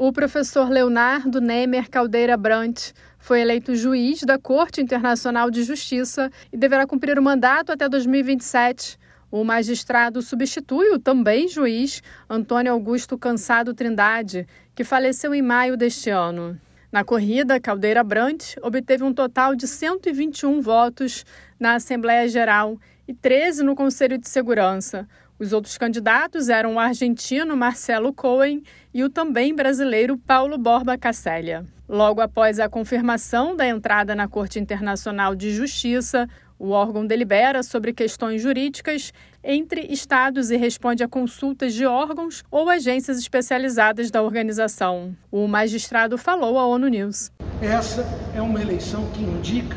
O professor Leonardo Nemer Caldeira Brant foi eleito juiz da Corte Internacional de Justiça e deverá cumprir o mandato até 2027. O magistrado substitui o também juiz Antônio Augusto Cansado Trindade, que faleceu em maio deste ano. Na corrida, Caldeira Brant obteve um total de 121 votos na Assembleia Geral e 13 no Conselho de Segurança, os outros candidatos eram o argentino Marcelo Cohen e o também brasileiro Paulo Borba Casselha. Logo após a confirmação da entrada na Corte Internacional de Justiça, o órgão delibera sobre questões jurídicas entre estados e responde a consultas de órgãos ou agências especializadas da organização. O magistrado falou à ONU News. Essa é uma eleição que indica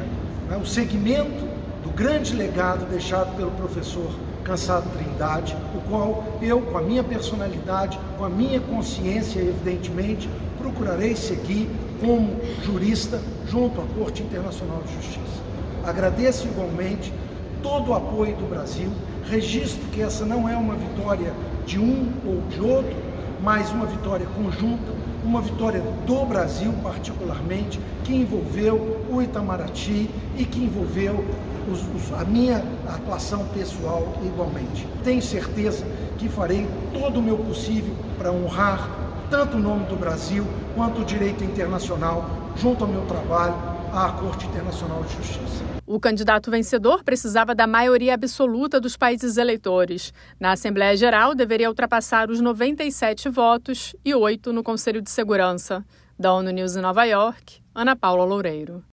né, o segmento do grande legado deixado pelo professor Cansado Trindade, o qual eu, com a minha personalidade, com a minha consciência, evidentemente, procurarei seguir como jurista junto à Corte Internacional de Justiça. Agradeço igualmente todo o apoio do Brasil, registro que essa não é uma vitória de um ou de outro, mas uma vitória conjunta, uma vitória do Brasil particularmente, que envolveu o Itamaraty e que envolveu os, os, a minha atuação pessoal igualmente. Tenho certeza que farei todo o meu possível para honrar tanto o nome do Brasil quanto o direito internacional junto ao meu trabalho à Corte Internacional de Justiça. O candidato vencedor precisava da maioria absoluta dos países eleitores. Na Assembleia Geral, deveria ultrapassar os 97 votos e oito no Conselho de Segurança. Da ONU News em Nova York, Ana Paula Loureiro.